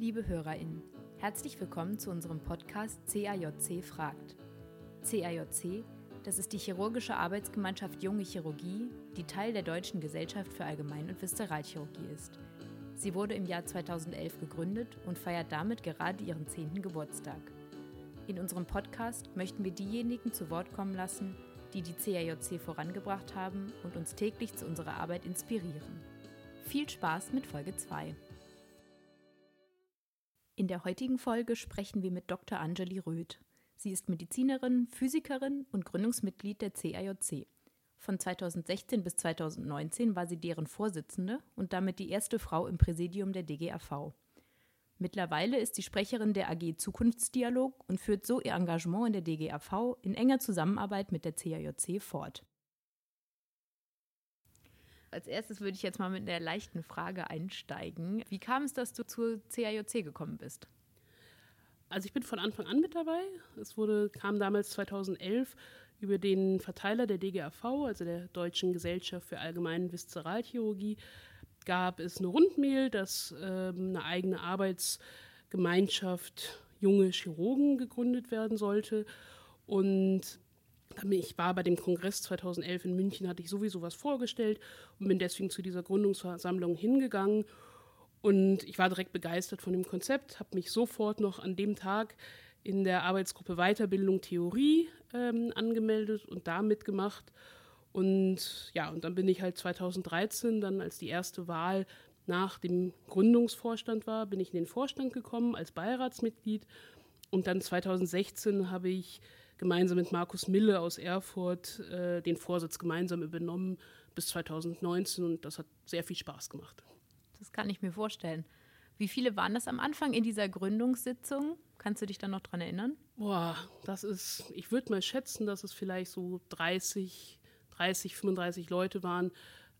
Liebe HörerInnen, herzlich willkommen zu unserem Podcast CAJC fragt. CAJC, das ist die Chirurgische Arbeitsgemeinschaft Junge Chirurgie, die Teil der Deutschen Gesellschaft für Allgemein- und Viszeralchirurgie ist. Sie wurde im Jahr 2011 gegründet und feiert damit gerade ihren 10. Geburtstag. In unserem Podcast möchten wir diejenigen zu Wort kommen lassen, die die CAJC vorangebracht haben und uns täglich zu unserer Arbeit inspirieren. Viel Spaß mit Folge 2. In der heutigen Folge sprechen wir mit Dr. Anjali Röth. Sie ist Medizinerin, Physikerin und Gründungsmitglied der CAJC. Von 2016 bis 2019 war sie deren Vorsitzende und damit die erste Frau im Präsidium der DGAV. Mittlerweile ist sie Sprecherin der AG Zukunftsdialog und führt so ihr Engagement in der DGAV in enger Zusammenarbeit mit der CAJC fort. Als erstes würde ich jetzt mal mit einer leichten Frage einsteigen. Wie kam es, dass du zur CAJC gekommen bist? Also ich bin von Anfang an mit dabei. Es wurde, kam damals 2011 über den Verteiler der DGAV, also der Deutschen Gesellschaft für Allgemeine Viszeralchirurgie, gab es eine Rundmail, dass ähm, eine eigene Arbeitsgemeinschaft junge Chirurgen gegründet werden sollte. Und ich war bei dem Kongress 2011 in München, hatte ich sowieso was vorgestellt und bin deswegen zu dieser Gründungsversammlung hingegangen. Und ich war direkt begeistert von dem Konzept, habe mich sofort noch an dem Tag in der Arbeitsgruppe Weiterbildung Theorie ähm, angemeldet und da mitgemacht. Und ja, und dann bin ich halt 2013, dann als die erste Wahl nach dem Gründungsvorstand war, bin ich in den Vorstand gekommen als Beiratsmitglied. Und dann 2016 habe ich gemeinsam mit Markus Mille aus Erfurt äh, den Vorsitz gemeinsam übernommen bis 2019 und das hat sehr viel Spaß gemacht. Das kann ich mir vorstellen. Wie viele waren das am Anfang in dieser Gründungssitzung? Kannst du dich da noch dran erinnern? Boah, das ist, ich würde mal schätzen, dass es vielleicht so 30, 30, 35 Leute waren,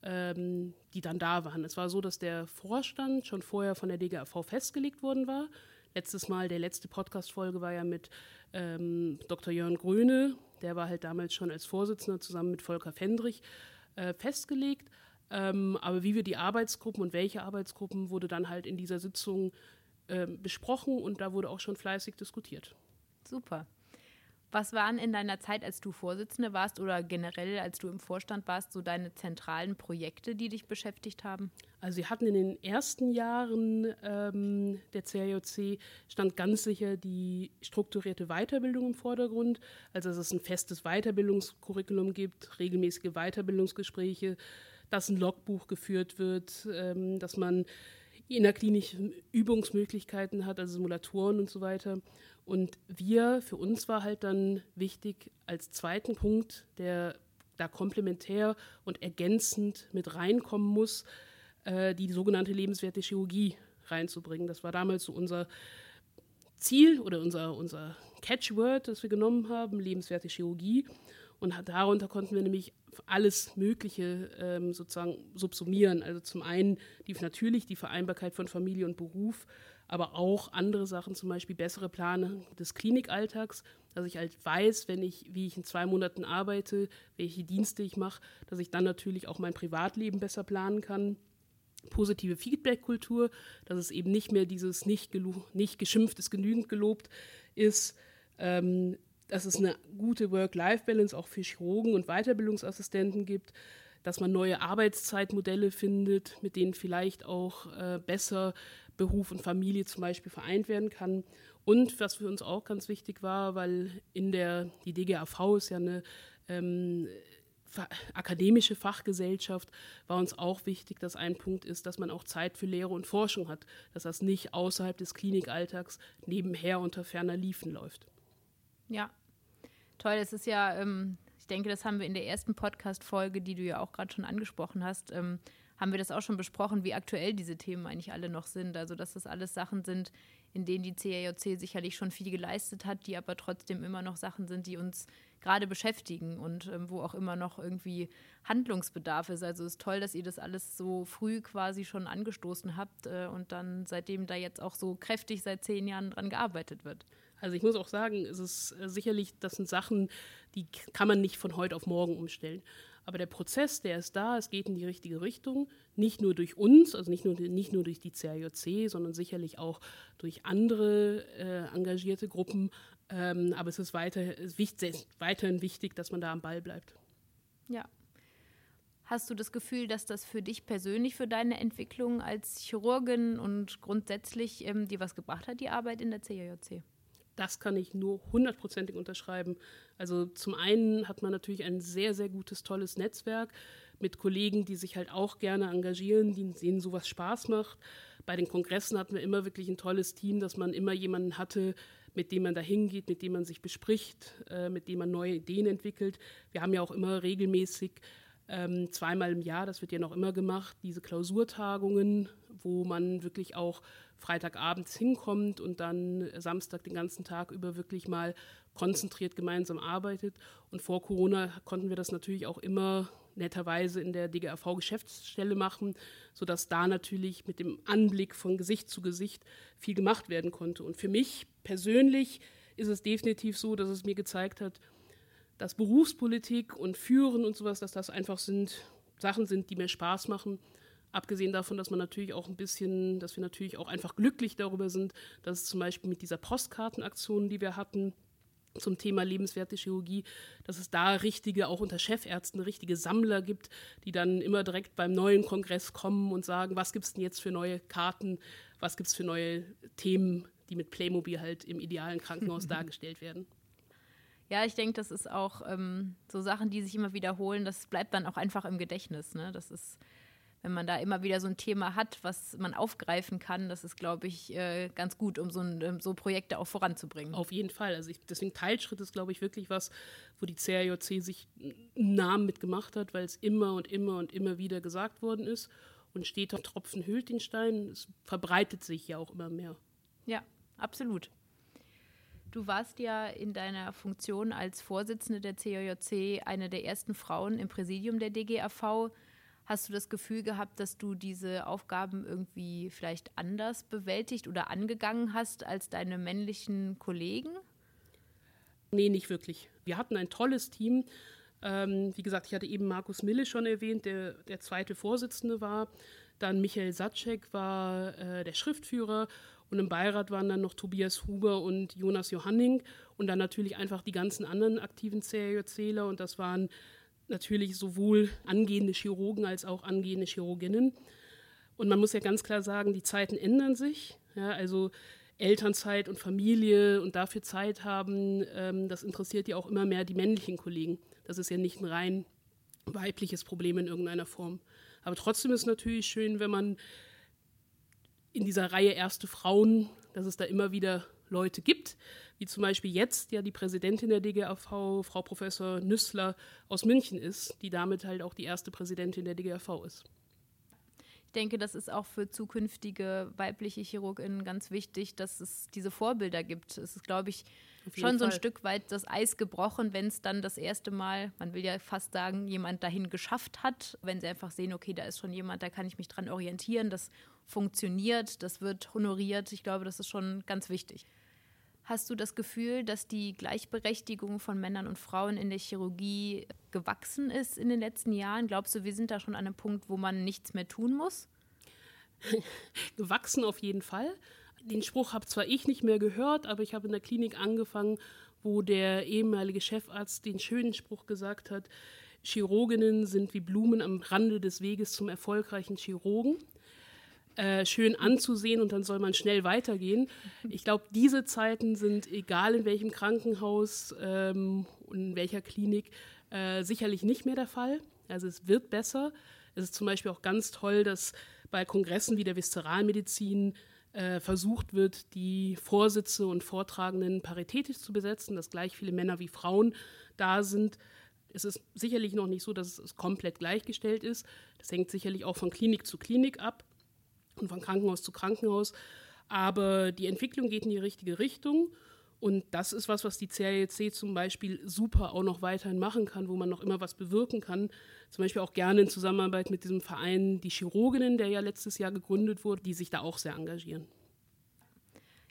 ähm, die dann da waren. Es war so, dass der Vorstand schon vorher von der DGAV festgelegt worden war. Letztes Mal, der letzte Podcast-Folge war ja mit ähm, Dr. Jörn Gröne, der war halt damals schon als Vorsitzender zusammen mit Volker Fendrich äh, festgelegt. Ähm, aber wie wir die Arbeitsgruppen und welche Arbeitsgruppen wurde dann halt in dieser Sitzung äh, besprochen und da wurde auch schon fleißig diskutiert. Super. Was waren in deiner Zeit, als du Vorsitzende warst oder generell, als du im Vorstand warst, so deine zentralen Projekte, die dich beschäftigt haben? Also wir hatten in den ersten Jahren ähm, der CAJC stand ganz sicher die strukturierte Weiterbildung im Vordergrund. Also dass es ein festes Weiterbildungskurriculum gibt, regelmäßige Weiterbildungsgespräche, dass ein Logbuch geführt wird, ähm, dass man innerklinische Übungsmöglichkeiten hat, also Simulatoren und so weiter. Und wir, für uns war halt dann wichtig als zweiten Punkt, der da komplementär und ergänzend mit reinkommen muss, äh, die sogenannte lebenswerte Chirurgie reinzubringen. Das war damals so unser Ziel oder unser, unser Catchword, das wir genommen haben, lebenswerte Chirurgie. Und darunter konnten wir nämlich alles Mögliche ähm, sozusagen subsumieren. Also zum einen die, natürlich die Vereinbarkeit von Familie und Beruf, aber auch andere Sachen, zum Beispiel bessere Planung des Klinikalltags, dass ich halt weiß, wenn ich, wie ich in zwei Monaten arbeite, welche Dienste ich mache, dass ich dann natürlich auch mein Privatleben besser planen kann. Positive Feedback-Kultur, dass es eben nicht mehr dieses nicht, nicht geschimpft ist genügend gelobt ist. Ähm, dass es eine gute Work-Life-Balance auch für Chirurgen und Weiterbildungsassistenten gibt, dass man neue Arbeitszeitmodelle findet, mit denen vielleicht auch äh, besser Beruf und Familie zum Beispiel vereint werden kann. Und was für uns auch ganz wichtig war, weil in der, die DGAV ist ja eine ähm, akademische Fachgesellschaft, war uns auch wichtig, dass ein Punkt ist, dass man auch Zeit für Lehre und Forschung hat, dass das nicht außerhalb des Klinikalltags nebenher unter ferner Liefen läuft. Ja, Toll, es ist ja, ähm, ich denke, das haben wir in der ersten Podcast-Folge, die du ja auch gerade schon angesprochen hast, ähm, haben wir das auch schon besprochen, wie aktuell diese Themen eigentlich alle noch sind. Also, dass das alles Sachen sind, in denen die CAJC sicherlich schon viel geleistet hat, die aber trotzdem immer noch Sachen sind, die uns gerade beschäftigen und ähm, wo auch immer noch irgendwie Handlungsbedarf ist. Also es ist toll, dass ihr das alles so früh quasi schon angestoßen habt äh, und dann seitdem da jetzt auch so kräftig seit zehn Jahren dran gearbeitet wird. Also ich muss auch sagen, es ist äh, sicherlich, das sind Sachen, die kann man nicht von heute auf morgen umstellen. Aber der Prozess, der ist da, es geht in die richtige Richtung, nicht nur durch uns, also nicht nur, nicht nur durch die CAJC, sondern sicherlich auch durch andere äh, engagierte Gruppen. Ähm, aber es ist weiter, wichtig, weiterhin wichtig, dass man da am Ball bleibt. Ja. Hast du das Gefühl, dass das für dich persönlich, für deine Entwicklung als Chirurgin und grundsätzlich ähm, dir was gebracht hat, die Arbeit in der CAJC? Das kann ich nur hundertprozentig unterschreiben. Also zum einen hat man natürlich ein sehr, sehr gutes, tolles Netzwerk mit Kollegen, die sich halt auch gerne engagieren, denen sowas Spaß macht. Bei den Kongressen hatten wir immer wirklich ein tolles Team, dass man immer jemanden hatte, mit dem man da hingeht, mit dem man sich bespricht, äh, mit dem man neue Ideen entwickelt. Wir haben ja auch immer regelmäßig ähm, zweimal im Jahr, das wird ja noch immer gemacht, diese Klausurtagungen, wo man wirklich auch Freitagabends hinkommt und dann Samstag den ganzen Tag über wirklich mal konzentriert gemeinsam arbeitet. Und vor Corona konnten wir das natürlich auch immer netterweise in der DGAV-Geschäftsstelle machen, sodass da natürlich mit dem Anblick von Gesicht zu Gesicht viel gemacht werden konnte. Und für mich persönlich ist es definitiv so, dass es mir gezeigt hat, dass Berufspolitik und Führen und sowas, dass das einfach sind Sachen sind, die mir Spaß machen. Abgesehen davon, dass man natürlich auch ein bisschen, dass wir natürlich auch einfach glücklich darüber sind, dass es zum Beispiel mit dieser Postkartenaktion, die wir hatten, zum Thema lebenswerte Chirurgie, dass es da richtige, auch unter Chefärzten, richtige Sammler gibt, die dann immer direkt beim neuen Kongress kommen und sagen, was gibt es denn jetzt für neue Karten, was gibt es für neue Themen, die mit Playmobil halt im idealen Krankenhaus dargestellt werden. Ja, ich denke, das ist auch ähm, so Sachen, die sich immer wiederholen, das bleibt dann auch einfach im Gedächtnis. Ne? Das ist, wenn man da immer wieder so ein Thema hat, was man aufgreifen kann, das ist, glaube ich, äh, ganz gut, um so, ein, ähm, so, Projekte auch voranzubringen. Auf jeden Fall. Also ich, deswegen Teilschritt ist, glaube ich, wirklich was, wo die CRJC sich einen Namen mitgemacht hat, weil es immer und immer und immer wieder gesagt worden ist. Und steht Tropfen hüllt den Stein. Es verbreitet sich ja auch immer mehr. Ja, absolut. Du warst ja in deiner Funktion als Vorsitzende der CJC eine der ersten Frauen im Präsidium der DGAV. Hast du das Gefühl gehabt, dass du diese Aufgaben irgendwie vielleicht anders bewältigt oder angegangen hast als deine männlichen Kollegen? Nee, nicht wirklich. Wir hatten ein tolles Team. Ähm, wie gesagt, ich hatte eben Markus Mille schon erwähnt, der der zweite Vorsitzende war. Dann Michael Satschek war äh, der Schriftführer und im Beirat waren dann noch Tobias Huber und Jonas Johanning und dann natürlich einfach die ganzen anderen aktiven CRJ-Zähler. Und das waren natürlich sowohl angehende Chirurgen als auch angehende Chirurginnen. Und man muss ja ganz klar sagen, die Zeiten ändern sich. Ja, also Elternzeit und Familie und dafür Zeit haben, ähm, das interessiert ja auch immer mehr die männlichen Kollegen. Das ist ja nicht ein rein weibliches Problem in irgendeiner Form. Aber trotzdem ist es natürlich schön, wenn man in dieser Reihe erste Frauen, dass es da immer wieder Leute gibt, wie zum Beispiel jetzt ja die Präsidentin der DGAV, Frau Professor Nüssler aus München ist, die damit halt auch die erste Präsidentin der DGAV ist. Ich denke, das ist auch für zukünftige weibliche Chirurginnen ganz wichtig, dass es diese Vorbilder gibt. Es ist, glaube ich, schon so ein Stück weit das Eis gebrochen, wenn es dann das erste Mal, man will ja fast sagen, jemand dahin geschafft hat, wenn sie einfach sehen, okay, da ist schon jemand, da kann ich mich dran orientieren, das funktioniert, das wird honoriert. Ich glaube, das ist schon ganz wichtig. Hast du das Gefühl, dass die Gleichberechtigung von Männern und Frauen in der Chirurgie gewachsen ist in den letzten Jahren? Glaubst du, wir sind da schon an einem Punkt, wo man nichts mehr tun muss? gewachsen auf jeden Fall. Den Spruch habe zwar ich nicht mehr gehört, aber ich habe in der Klinik angefangen, wo der ehemalige Chefarzt den schönen Spruch gesagt hat, Chirurginnen sind wie Blumen am Rande des Weges zum erfolgreichen Chirurgen. Äh, schön anzusehen und dann soll man schnell weitergehen. Ich glaube, diese Zeiten sind, egal in welchem Krankenhaus ähm, und in welcher Klinik, äh, sicherlich nicht mehr der Fall. Also es wird besser. Es ist zum Beispiel auch ganz toll, dass bei Kongressen wie der Viszeralmedizin äh, versucht wird, die Vorsitze und Vortragenden paritätisch zu besetzen, dass gleich viele Männer wie Frauen da sind. Es ist sicherlich noch nicht so, dass es komplett gleichgestellt ist. Das hängt sicherlich auch von Klinik zu Klinik ab und von Krankenhaus zu Krankenhaus. Aber die Entwicklung geht in die richtige Richtung. Und das ist was, was die CRJC zum Beispiel super auch noch weiterhin machen kann, wo man noch immer was bewirken kann. Zum Beispiel auch gerne in Zusammenarbeit mit diesem Verein Die Chirurginnen, der ja letztes Jahr gegründet wurde, die sich da auch sehr engagieren.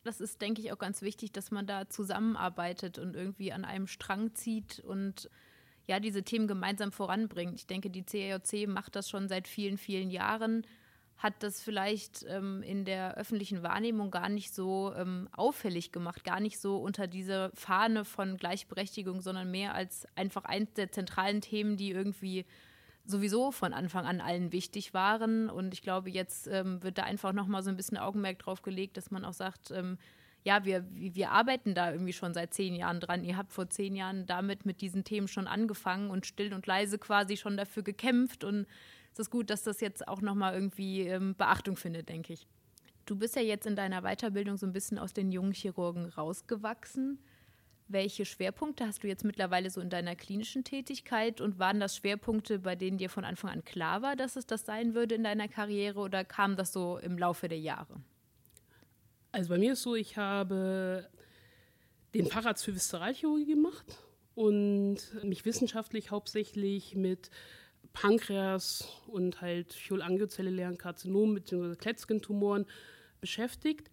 Das ist, denke ich, auch ganz wichtig, dass man da zusammenarbeitet und irgendwie an einem Strang zieht und ja, diese Themen gemeinsam voranbringt. Ich denke, die CAOC macht das schon seit vielen, vielen Jahren, hat das vielleicht ähm, in der öffentlichen Wahrnehmung gar nicht so ähm, auffällig gemacht, gar nicht so unter diese Fahne von Gleichberechtigung, sondern mehr als einfach eins der zentralen Themen, die irgendwie sowieso von Anfang an allen wichtig waren. Und ich glaube, jetzt ähm, wird da einfach nochmal so ein bisschen Augenmerk drauf gelegt, dass man auch sagt, ähm, ja, wir, wir arbeiten da irgendwie schon seit zehn Jahren dran. Ihr habt vor zehn Jahren damit mit diesen Themen schon angefangen und still und leise quasi schon dafür gekämpft. Und es ist gut, dass das jetzt auch nochmal irgendwie ähm, Beachtung findet, denke ich. Du bist ja jetzt in deiner Weiterbildung so ein bisschen aus den jungen Chirurgen rausgewachsen. Welche Schwerpunkte hast du jetzt mittlerweile so in deiner klinischen Tätigkeit und waren das Schwerpunkte, bei denen dir von Anfang an klar war, dass es das sein würde in deiner Karriere oder kam das so im Laufe der Jahre? Also bei mir ist so, ich habe den Facharzt für Viszeralchirurgie gemacht und mich wissenschaftlich hauptsächlich mit Pankreas und halt cholangiozellularen Karzinomen bzw. Kletzgentumoren beschäftigt.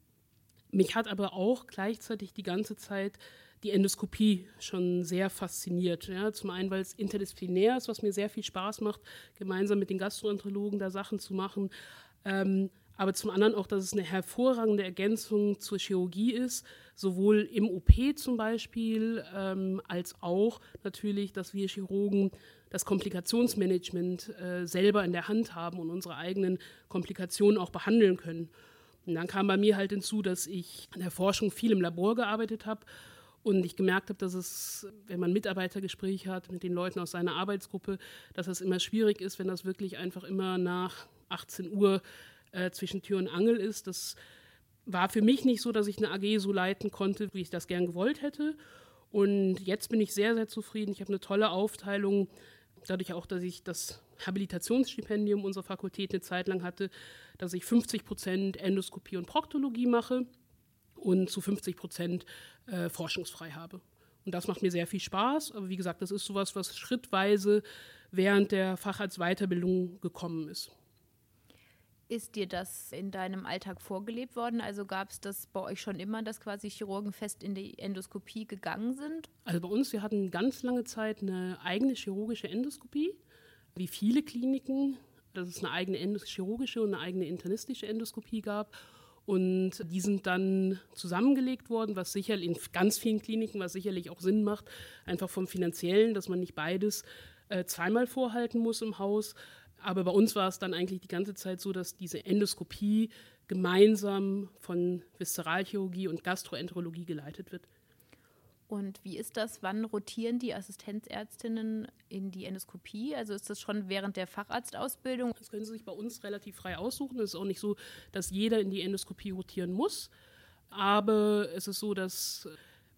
Mich hat aber auch gleichzeitig die ganze Zeit die Endoskopie schon sehr fasziniert. Ja, zum einen, weil es interdisziplinär ist, was mir sehr viel Spaß macht, gemeinsam mit den Gastroenterologen da Sachen zu machen. Ähm, aber zum anderen auch, dass es eine hervorragende Ergänzung zur Chirurgie ist, sowohl im OP zum Beispiel, ähm, als auch natürlich, dass wir Chirurgen das Komplikationsmanagement äh, selber in der Hand haben und unsere eigenen Komplikationen auch behandeln können. Und dann kam bei mir halt hinzu, dass ich an der Forschung viel im Labor gearbeitet habe und ich gemerkt habe, dass es, wenn man Mitarbeitergespräche hat mit den Leuten aus seiner Arbeitsgruppe, dass es immer schwierig ist, wenn das wirklich einfach immer nach 18 Uhr äh, zwischen Tür und Angel ist. Das war für mich nicht so, dass ich eine AG so leiten konnte, wie ich das gern gewollt hätte. Und jetzt bin ich sehr, sehr zufrieden. Ich habe eine tolle Aufteilung, dadurch auch, dass ich das Habilitationsstipendium unserer Fakultät eine Zeit lang hatte, dass ich 50 Prozent Endoskopie und Proktologie mache und zu 50 Prozent äh, forschungsfrei habe. Und das macht mir sehr viel Spaß. Aber wie gesagt, das ist sowas, was schrittweise während der Facharztweiterbildung gekommen ist. Ist dir das in deinem Alltag vorgelebt worden? Also gab es das bei euch schon immer, dass quasi Chirurgen fest in die Endoskopie gegangen sind? Also bei uns, wir hatten ganz lange Zeit eine eigene chirurgische Endoskopie, wie viele Kliniken, dass es eine eigene chirurgische und eine eigene internistische Endoskopie gab. Und die sind dann zusammengelegt worden, was sicherlich in ganz vielen Kliniken, was sicherlich auch Sinn macht, einfach vom finanziellen, dass man nicht beides äh, zweimal vorhalten muss im Haus. Aber bei uns war es dann eigentlich die ganze Zeit so, dass diese Endoskopie gemeinsam von Viszeralchirurgie und Gastroenterologie geleitet wird. Und wie ist das? Wann rotieren die Assistenzärztinnen in die Endoskopie? Also ist das schon während der Facharztausbildung? Das können Sie sich bei uns relativ frei aussuchen. Es ist auch nicht so, dass jeder in die Endoskopie rotieren muss. Aber es ist so, dass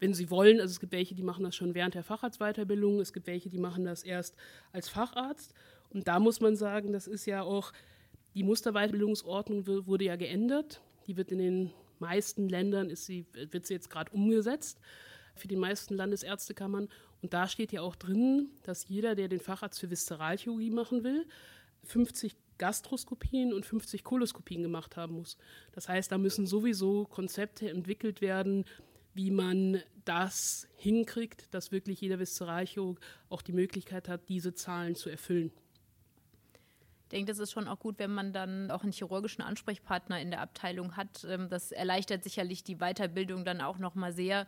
wenn sie wollen, also es gibt welche, die machen das schon während der Facharztweiterbildung, es gibt welche, die machen das erst als Facharzt. Und da muss man sagen, das ist ja auch, die Musterweiterbildungsordnung wurde ja geändert. Die wird in den meisten Ländern, ist sie, wird sie jetzt gerade umgesetzt für die meisten Landesärztekammern. Und da steht ja auch drin, dass jeder, der den Facharzt für Viszeralchirurgie machen will, 50 Gastroskopien und 50 Koloskopien gemacht haben muss. Das heißt, da müssen sowieso Konzepte entwickelt werden, wie man das hinkriegt, dass wirklich jeder Viszeralchirurg auch die Möglichkeit hat, diese Zahlen zu erfüllen. Ich denke, das ist schon auch gut, wenn man dann auch einen chirurgischen Ansprechpartner in der Abteilung hat. Ähm, das erleichtert sicherlich die Weiterbildung dann auch noch mal sehr,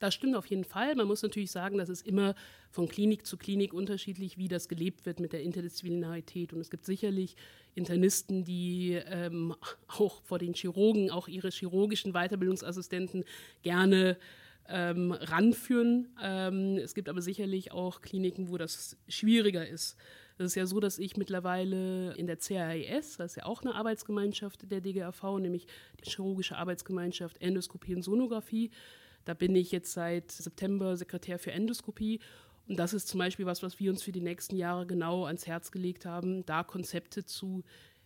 das stimmt auf jeden Fall. Man muss natürlich sagen, dass es immer von Klinik zu Klinik unterschiedlich, wie das gelebt wird mit der Interdisziplinarität. Und es gibt sicherlich Internisten, die ähm, auch vor den Chirurgen, auch ihre chirurgischen Weiterbildungsassistenten gerne ähm, ranführen. Ähm, es gibt aber sicherlich auch Kliniken, wo das schwieriger ist. Es ist ja so, dass ich mittlerweile in der CAIS, das ist ja auch eine Arbeitsgemeinschaft der DGAV, nämlich die Chirurgische Arbeitsgemeinschaft Endoskopie und Sonographie, da bin ich jetzt seit September Sekretär für Endoskopie. Und das ist zum Beispiel was, was wir uns für die nächsten Jahre genau ans Herz gelegt haben, da Konzepte zu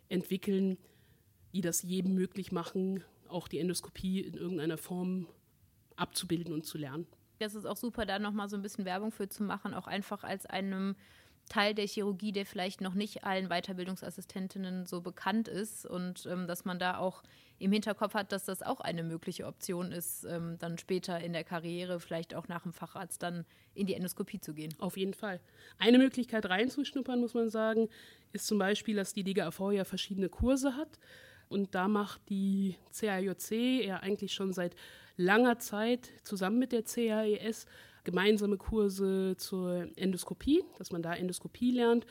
entwickeln, die das jedem möglich machen, auch die Endoskopie in irgendeiner Form abzubilden und zu lernen. Das ist auch super, da nochmal so ein bisschen Werbung für zu machen, auch einfach als einem Teil der Chirurgie, der vielleicht noch nicht allen Weiterbildungsassistentinnen so bekannt ist und ähm, dass man da auch im Hinterkopf hat, dass das auch eine mögliche Option ist, ähm, dann später in der Karriere, vielleicht auch nach dem Facharzt, dann in die Endoskopie zu gehen. Auf jeden Fall. Eine Möglichkeit reinzuschnuppern, muss man sagen, ist zum Beispiel, dass die DGAV ja verschiedene Kurse hat. Und da macht die CAJC ja eigentlich schon seit langer Zeit zusammen mit der CAES gemeinsame Kurse zur Endoskopie, dass man da Endoskopie lernt.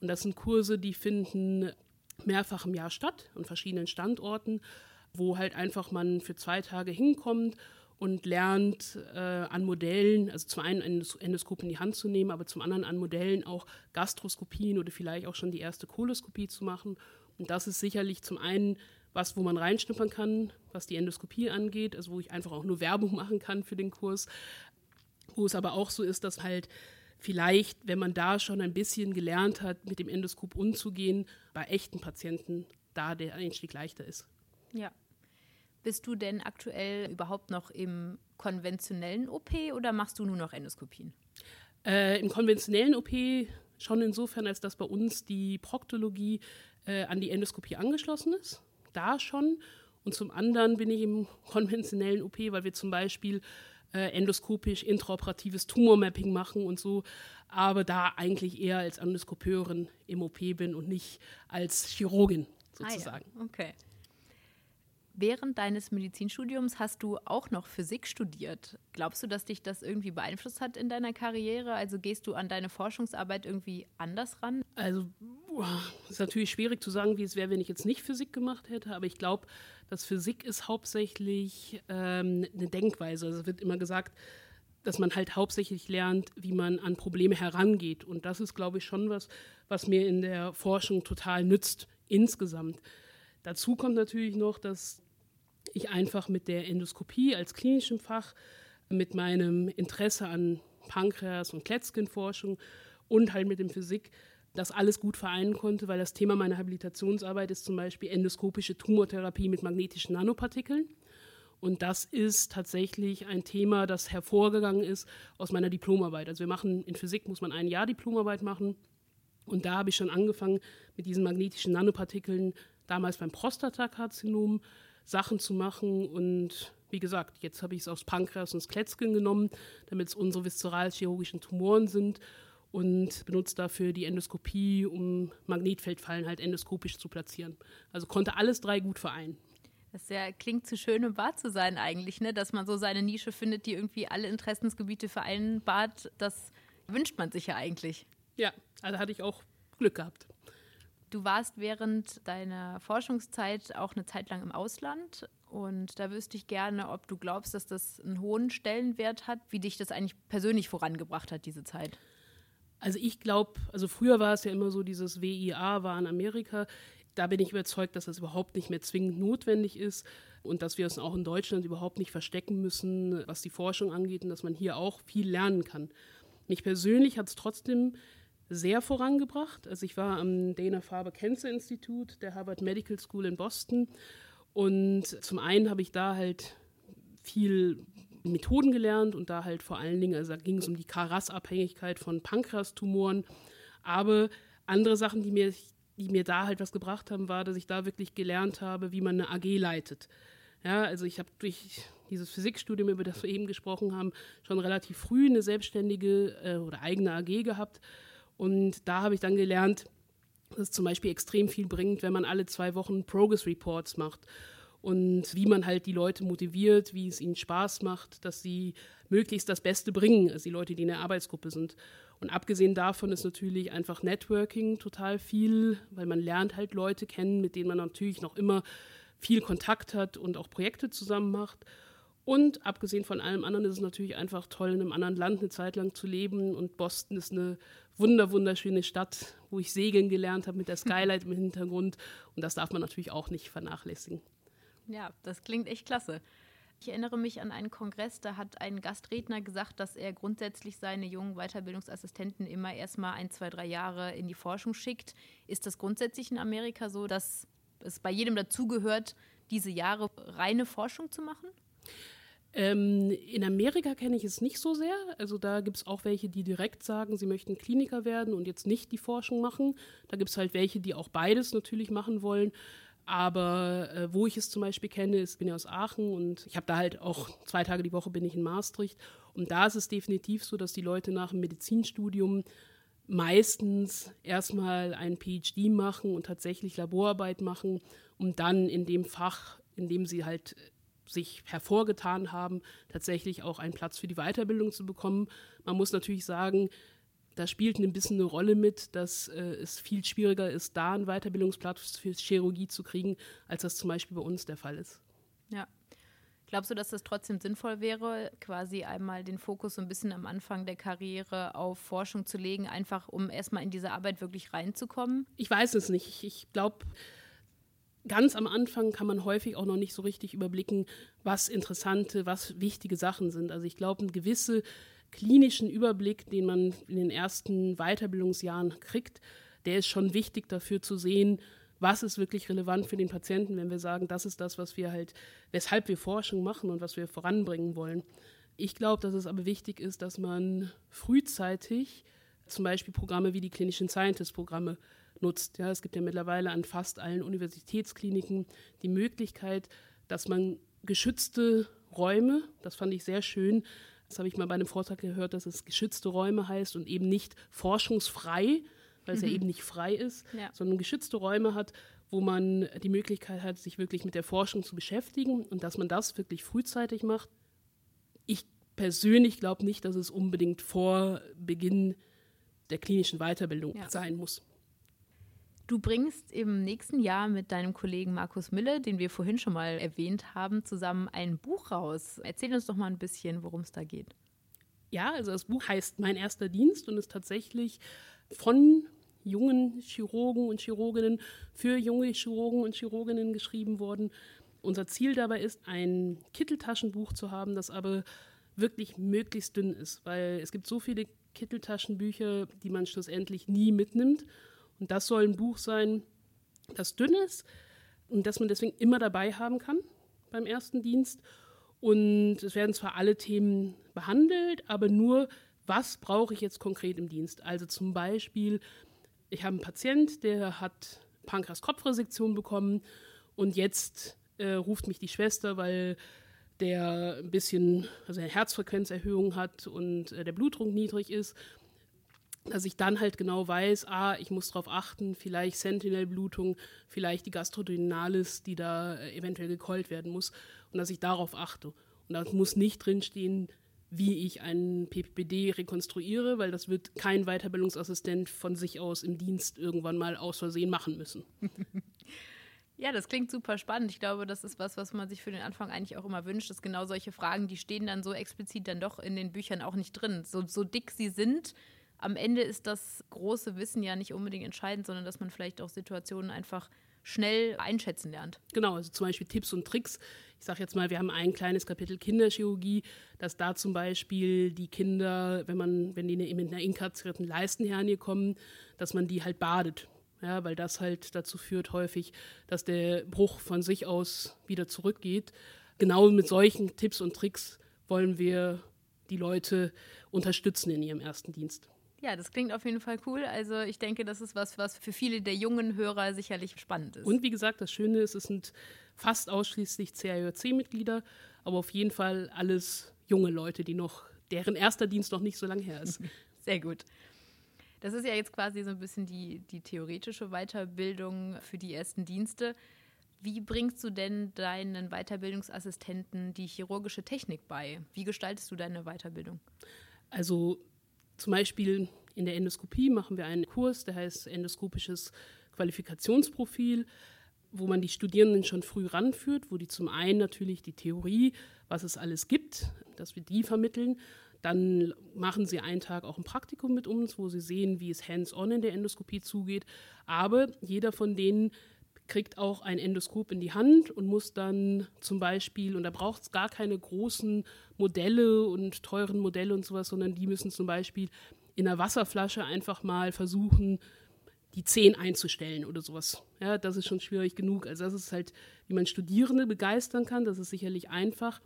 Und das sind Kurse, die finden mehrfach im Jahr statt an verschiedenen Standorten, wo halt einfach man für zwei Tage hinkommt und lernt äh, an Modellen, also zum einen ein Endoskop in die Hand zu nehmen, aber zum anderen an Modellen auch Gastroskopien oder vielleicht auch schon die erste Koloskopie zu machen. Und das ist sicherlich zum einen was, wo man reinschnuppern kann, was die Endoskopie angeht, also wo ich einfach auch nur Werbung machen kann für den Kurs, wo es aber auch so ist, dass halt vielleicht, wenn man da schon ein bisschen gelernt hat, mit dem Endoskop umzugehen, bei echten Patienten da der Einstieg leichter ist. Ja. Bist du denn aktuell überhaupt noch im konventionellen OP oder machst du nur noch Endoskopien? Äh, Im konventionellen OP schon insofern, als dass bei uns die Proktologie äh, an die Endoskopie angeschlossen ist. Da schon. Und zum anderen bin ich im konventionellen OP, weil wir zum Beispiel äh, endoskopisch intraoperatives Tumormapping machen und so, aber da eigentlich eher als Endoskopeurin im OP bin und nicht als Chirurgin sozusagen. Ah ja, okay. Während deines Medizinstudiums hast du auch noch Physik studiert. Glaubst du, dass dich das irgendwie beeinflusst hat in deiner Karriere? Also gehst du an deine Forschungsarbeit irgendwie anders ran? Also, es ist natürlich schwierig zu sagen, wie es wäre, wenn ich jetzt nicht Physik gemacht hätte, aber ich glaube, dass Physik ist hauptsächlich ähm, eine Denkweise. Also es wird immer gesagt, dass man halt hauptsächlich lernt, wie man an Probleme herangeht. Und das ist, glaube ich, schon was, was mir in der Forschung total nützt, insgesamt. Dazu kommt natürlich noch, dass ich einfach mit der Endoskopie als klinischem Fach, mit meinem Interesse an Pankreas- und Klettkinforschung und halt mit dem Physik das alles gut vereinen konnte, weil das Thema meiner Habilitationsarbeit ist zum Beispiel endoskopische Tumortherapie mit magnetischen Nanopartikeln. Und das ist tatsächlich ein Thema, das hervorgegangen ist aus meiner Diplomarbeit. Also wir machen in Physik muss man ein Jahr Diplomarbeit machen. Und da habe ich schon angefangen mit diesen magnetischen Nanopartikeln, damals beim Prostatakarzinom, Sachen zu machen. Und wie gesagt, jetzt habe ich es aus Pankreas und Skelettchen genommen, damit es unsere viszeralchirurgischen Tumoren sind und benutze dafür die Endoskopie, um Magnetfeldfallen halt endoskopisch zu platzieren. Also konnte alles drei gut vereinen. Das ja, klingt zu schön, um wahr zu sein eigentlich, ne? dass man so seine Nische findet, die irgendwie alle Interessensgebiete vereinbart. Das wünscht man sich ja eigentlich. Ja, also hatte ich auch Glück gehabt. Du warst während deiner Forschungszeit auch eine Zeit lang im Ausland und da wüsste ich gerne, ob du glaubst, dass das einen hohen Stellenwert hat, wie dich das eigentlich persönlich vorangebracht hat, diese Zeit. Also ich glaube, also früher war es ja immer so, dieses WIA war in Amerika. Da bin ich überzeugt, dass das überhaupt nicht mehr zwingend notwendig ist und dass wir es auch in Deutschland überhaupt nicht verstecken müssen, was die Forschung angeht und dass man hier auch viel lernen kann. Mich persönlich hat es trotzdem sehr vorangebracht. Also ich war am Dana-Farber Cancer Institute der Harvard Medical School in Boston und zum einen habe ich da halt viel Methoden gelernt und da halt vor allen Dingen, also da ging es um die KRAS-Abhängigkeit von Pankreastumoren, aber andere Sachen, die mir, die mir da halt was gebracht haben, war, dass ich da wirklich gelernt habe, wie man eine AG leitet. Ja, also ich habe durch dieses Physikstudium, über das wir eben gesprochen haben, schon relativ früh eine selbstständige äh, oder eigene AG gehabt. Und da habe ich dann gelernt, dass es zum Beispiel extrem viel bringt, wenn man alle zwei Wochen Progress Reports macht und wie man halt die Leute motiviert, wie es ihnen Spaß macht, dass sie möglichst das Beste bringen, also die Leute, die in der Arbeitsgruppe sind. Und abgesehen davon ist natürlich einfach Networking total viel, weil man lernt halt Leute kennen, mit denen man natürlich noch immer viel Kontakt hat und auch Projekte zusammen macht. Und abgesehen von allem anderen ist es natürlich einfach toll, in einem anderen Land eine Zeit lang zu leben. Und Boston ist eine wunder wunderschöne Stadt, wo ich segeln gelernt habe mit der Skylight im Hintergrund. Und das darf man natürlich auch nicht vernachlässigen. Ja, das klingt echt klasse. Ich erinnere mich an einen Kongress, da hat ein Gastredner gesagt, dass er grundsätzlich seine jungen Weiterbildungsassistenten immer erstmal ein, zwei, drei Jahre in die Forschung schickt. Ist das grundsätzlich in Amerika so, dass es bei jedem dazugehört, diese Jahre reine Forschung zu machen? Ähm, in Amerika kenne ich es nicht so sehr. Also da gibt es auch welche, die direkt sagen, sie möchten Kliniker werden und jetzt nicht die Forschung machen. Da gibt es halt welche, die auch beides natürlich machen wollen. Aber äh, wo ich es zum Beispiel kenne, ist, bin ja aus Aachen und ich habe da halt auch zwei Tage die Woche bin ich in Maastricht. Und da ist es definitiv so, dass die Leute nach dem Medizinstudium meistens erstmal einen PhD machen und tatsächlich Laborarbeit machen, um dann in dem Fach, in dem sie halt sich hervorgetan haben, tatsächlich auch einen Platz für die Weiterbildung zu bekommen. Man muss natürlich sagen, da spielt ein bisschen eine Rolle mit, dass äh, es viel schwieriger ist, da einen Weiterbildungsplatz für Chirurgie zu kriegen, als das zum Beispiel bei uns der Fall ist. Ja. Glaubst du, dass das trotzdem sinnvoll wäre, quasi einmal den Fokus so ein bisschen am Anfang der Karriere auf Forschung zu legen, einfach um erstmal in diese Arbeit wirklich reinzukommen? Ich weiß es nicht. Ich glaube, ganz am Anfang kann man häufig auch noch nicht so richtig überblicken, was interessante, was wichtige Sachen sind. Also ich glaube, ein gewisse klinischen Überblick, den man in den ersten Weiterbildungsjahren kriegt, der ist schon wichtig dafür zu sehen, was ist wirklich relevant für den Patienten, wenn wir sagen, das ist das, was wir halt, weshalb wir Forschung machen und was wir voranbringen wollen. Ich glaube, dass es aber wichtig ist, dass man frühzeitig zum Beispiel Programme wie die klinischen Scientist-Programme nutzt. Ja, es gibt ja mittlerweile an fast allen Universitätskliniken die Möglichkeit, dass man geschützte Räume, das fand ich sehr schön, das habe ich mal bei einem Vortrag gehört, dass es geschützte Räume heißt und eben nicht forschungsfrei, weil es mhm. ja eben nicht frei ist, ja. sondern geschützte Räume hat, wo man die Möglichkeit hat, sich wirklich mit der Forschung zu beschäftigen und dass man das wirklich frühzeitig macht. Ich persönlich glaube nicht, dass es unbedingt vor Beginn der klinischen Weiterbildung ja. sein muss. Du bringst im nächsten Jahr mit deinem Kollegen Markus Mille, den wir vorhin schon mal erwähnt haben, zusammen ein Buch raus. Erzähl uns doch mal ein bisschen, worum es da geht. Ja, also das Buch heißt Mein erster Dienst und ist tatsächlich von jungen Chirurgen und Chirurginnen für junge Chirurgen und Chirurginnen geschrieben worden. Unser Ziel dabei ist, ein Kitteltaschenbuch zu haben, das aber wirklich möglichst dünn ist, weil es gibt so viele Kitteltaschenbücher, die man schlussendlich nie mitnimmt. Und das soll ein Buch sein, das dünn ist und das man deswegen immer dabei haben kann beim ersten Dienst. Und es werden zwar alle Themen behandelt, aber nur, was brauche ich jetzt konkret im Dienst? Also zum Beispiel, ich habe einen Patient, der hat Pankreas-Kopfresektion bekommen und jetzt äh, ruft mich die Schwester, weil der ein bisschen, also eine Herzfrequenzerhöhung hat und äh, der Blutdruck niedrig ist dass ich dann halt genau weiß, ah, ich muss darauf achten, vielleicht Sentinel-Blutung, vielleicht die Gastroduodenalis, die da äh, eventuell gekeult werden muss und dass ich darauf achte. Und da muss nicht drinstehen, wie ich einen PPPD rekonstruiere, weil das wird kein Weiterbildungsassistent von sich aus im Dienst irgendwann mal aus Versehen machen müssen. Ja, das klingt super spannend. Ich glaube, das ist was, was man sich für den Anfang eigentlich auch immer wünscht, dass genau solche Fragen, die stehen dann so explizit dann doch in den Büchern auch nicht drin. So, so dick sie sind, am Ende ist das große Wissen ja nicht unbedingt entscheidend, sondern dass man vielleicht auch Situationen einfach schnell einschätzen lernt. Genau, also zum Beispiel Tipps und Tricks. Ich sage jetzt mal, wir haben ein kleines Kapitel Kinderchirurgie, dass da zum Beispiel die Kinder, wenn man, wenn die mit einer inkarzierten Leistenhernie kommen, dass man die halt badet. Ja, weil das halt dazu führt häufig, dass der Bruch von sich aus wieder zurückgeht. Genau mit solchen Tipps und Tricks wollen wir die Leute unterstützen in ihrem ersten Dienst. Ja, das klingt auf jeden Fall cool. Also ich denke, das ist was, was für viele der jungen Hörer sicherlich spannend ist. Und wie gesagt, das Schöne ist, es sind fast ausschließlich CAJC-Mitglieder, aber auf jeden Fall alles junge Leute, die noch, deren erster Dienst noch nicht so lange her ist. Sehr gut. Das ist ja jetzt quasi so ein bisschen die, die theoretische Weiterbildung für die ersten Dienste. Wie bringst du denn deinen Weiterbildungsassistenten die chirurgische Technik bei? Wie gestaltest du deine Weiterbildung? Also zum Beispiel in der Endoskopie machen wir einen Kurs, der heißt Endoskopisches Qualifikationsprofil, wo man die Studierenden schon früh ranführt, wo die zum einen natürlich die Theorie, was es alles gibt, dass wir die vermitteln. Dann machen sie einen Tag auch ein Praktikum mit uns, wo sie sehen, wie es hands-on in der Endoskopie zugeht. Aber jeder von denen kriegt auch ein Endoskop in die Hand und muss dann zum Beispiel, und da braucht es gar keine großen Modelle und teuren Modelle und sowas, sondern die müssen zum Beispiel in einer Wasserflasche einfach mal versuchen, die Zehen einzustellen oder sowas. Ja, das ist schon schwierig genug. Also das ist halt, wie man Studierende begeistern kann, das ist sicherlich einfach.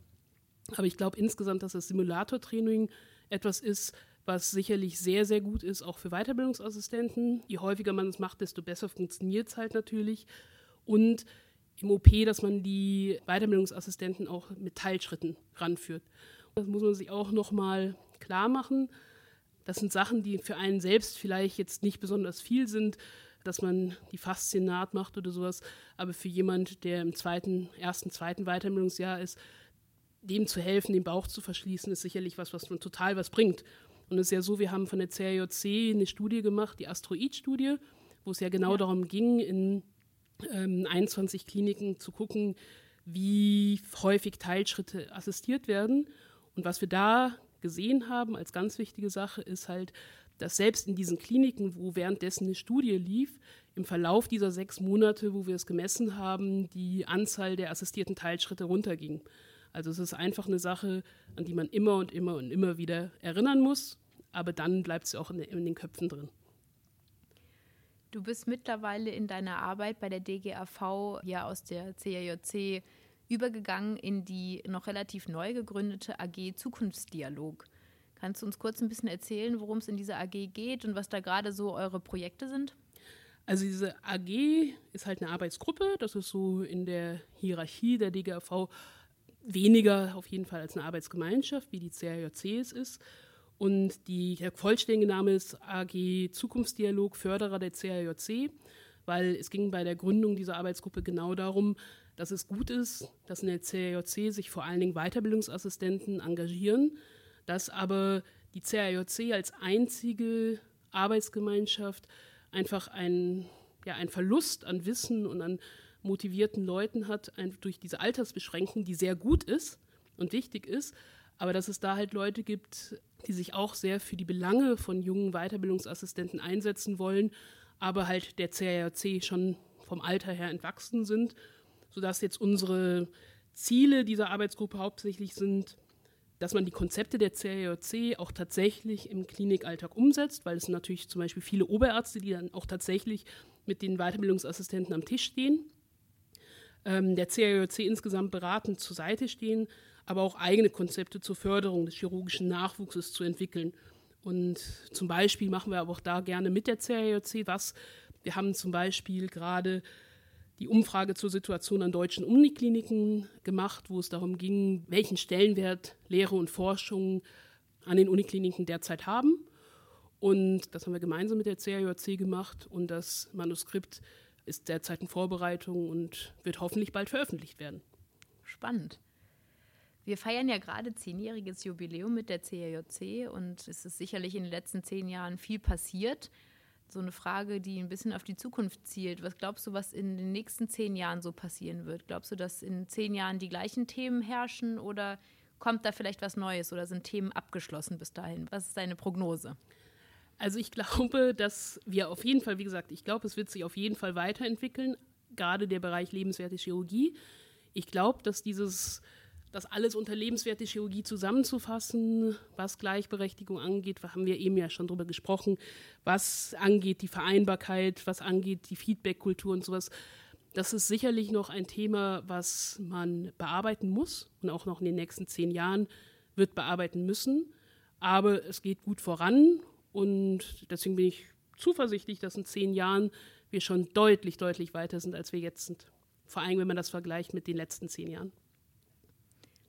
Aber ich glaube insgesamt, dass das Simulatortraining etwas ist, was sicherlich sehr, sehr gut ist, auch für Weiterbildungsassistenten. Je häufiger man es macht, desto besser funktioniert es halt natürlich. Und im OP, dass man die Weiterbildungsassistenten auch mit Teilschritten ranführt. Das muss man sich auch nochmal klar machen. Das sind Sachen, die für einen selbst vielleicht jetzt nicht besonders viel sind, dass man die Fasziennaht macht oder sowas. Aber für jemand, der im zweiten, ersten, zweiten Weiterbildungsjahr ist, dem zu helfen, den Bauch zu verschließen, ist sicherlich was, was man total was bringt. Und es ist ja so, wir haben von der CRJC eine Studie gemacht, die Asteroid-Studie, wo es ja genau ja. darum ging, in ähm, 21 Kliniken zu gucken, wie häufig Teilschritte assistiert werden. Und was wir da gesehen haben als ganz wichtige Sache ist halt, dass selbst in diesen Kliniken, wo währenddessen eine Studie lief, im Verlauf dieser sechs Monate, wo wir es gemessen haben, die Anzahl der assistierten Teilschritte runterging. Also es ist einfach eine Sache, an die man immer und immer und immer wieder erinnern muss, aber dann bleibt es auch in, in den Köpfen drin. Du bist mittlerweile in deiner Arbeit bei der DGAV ja aus der CAJC übergegangen in die noch relativ neu gegründete AG Zukunftsdialog. Kannst du uns kurz ein bisschen erzählen, worum es in dieser AG geht und was da gerade so eure Projekte sind? Also diese AG ist halt eine Arbeitsgruppe, das ist so in der Hierarchie der DGAV weniger auf jeden Fall als eine Arbeitsgemeinschaft, wie die CAJC es ist. Und die, der vollständige Name ist AG Zukunftsdialog Förderer der CAJC, weil es ging bei der Gründung dieser Arbeitsgruppe genau darum, dass es gut ist, dass in der CAJC sich vor allen Dingen Weiterbildungsassistenten engagieren, dass aber die CAJC als einzige Arbeitsgemeinschaft einfach ein, ja, ein Verlust an Wissen und an motivierten Leuten hat, durch diese Altersbeschränkung, die sehr gut ist und wichtig ist, aber dass es da halt Leute gibt, die sich auch sehr für die Belange von jungen Weiterbildungsassistenten einsetzen wollen, aber halt der CRC schon vom Alter her entwachsen sind, sodass jetzt unsere Ziele dieser Arbeitsgruppe hauptsächlich sind, dass man die Konzepte der CRC auch tatsächlich im Klinikalltag umsetzt, weil es natürlich zum Beispiel viele Oberärzte, die dann auch tatsächlich mit den Weiterbildungsassistenten am Tisch stehen ähm, der CAJC insgesamt beratend zur Seite stehen, aber auch eigene Konzepte zur Förderung des chirurgischen Nachwuchses zu entwickeln. Und zum Beispiel machen wir aber auch da gerne mit der CAJC was. Wir haben zum Beispiel gerade die Umfrage zur Situation an deutschen Unikliniken gemacht, wo es darum ging, welchen Stellenwert Lehre und Forschung an den Unikliniken derzeit haben. Und das haben wir gemeinsam mit der CAJC gemacht und das Manuskript ist derzeit in Vorbereitung und wird hoffentlich bald veröffentlicht werden. Spannend. Wir feiern ja gerade zehnjähriges Jubiläum mit der CAJC und es ist sicherlich in den letzten zehn Jahren viel passiert. So eine Frage, die ein bisschen auf die Zukunft zielt. Was glaubst du, was in den nächsten zehn Jahren so passieren wird? Glaubst du, dass in zehn Jahren die gleichen Themen herrschen oder kommt da vielleicht was Neues oder sind Themen abgeschlossen bis dahin? Was ist deine Prognose? Also ich glaube, dass wir auf jeden Fall, wie gesagt, ich glaube, es wird sich auf jeden Fall weiterentwickeln, gerade der Bereich lebenswerte Chirurgie. Ich glaube, dass dieses, das alles unter lebenswerte Chirurgie zusammenzufassen, was Gleichberechtigung angeht, haben wir eben ja schon drüber gesprochen, was angeht die Vereinbarkeit, was angeht die Feedback-Kultur und sowas. Das ist sicherlich noch ein Thema, was man bearbeiten muss und auch noch in den nächsten zehn Jahren wird bearbeiten müssen. Aber es geht gut voran und deswegen bin ich zuversichtlich, dass in zehn Jahren wir schon deutlich, deutlich weiter sind, als wir jetzt sind. Vor allem, wenn man das vergleicht mit den letzten zehn Jahren.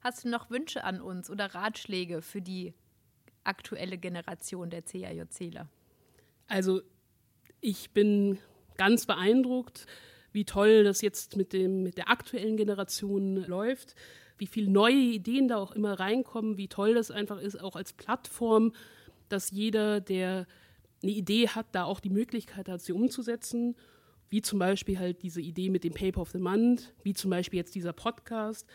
Hast du noch Wünsche an uns oder Ratschläge für die aktuelle Generation der CAJCler? Also, ich bin ganz beeindruckt, wie toll das jetzt mit, dem, mit der aktuellen Generation läuft, wie viele neue Ideen da auch immer reinkommen, wie toll das einfach ist, auch als Plattform dass jeder, der eine Idee hat, da auch die Möglichkeit hat, sie umzusetzen. Wie zum Beispiel halt diese Idee mit dem Paper of the Month, wie zum Beispiel jetzt dieser Podcast.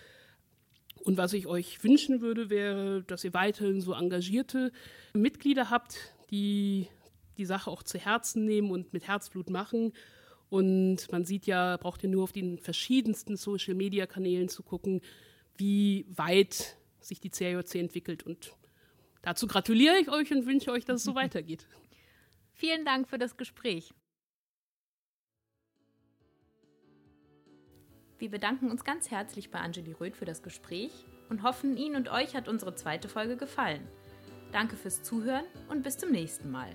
Und was ich euch wünschen würde, wäre, dass ihr weiterhin so engagierte Mitglieder habt, die die Sache auch zu Herzen nehmen und mit Herzblut machen. Und man sieht ja, braucht ihr nur auf den verschiedensten Social-Media-Kanälen zu gucken, wie weit sich die CRJC entwickelt. Und Dazu gratuliere ich euch und wünsche euch, dass es so weitergeht. Vielen Dank für das Gespräch. Wir bedanken uns ganz herzlich bei Angeli Röth für das Gespräch und hoffen, Ihnen und euch hat unsere zweite Folge gefallen. Danke fürs Zuhören und bis zum nächsten Mal.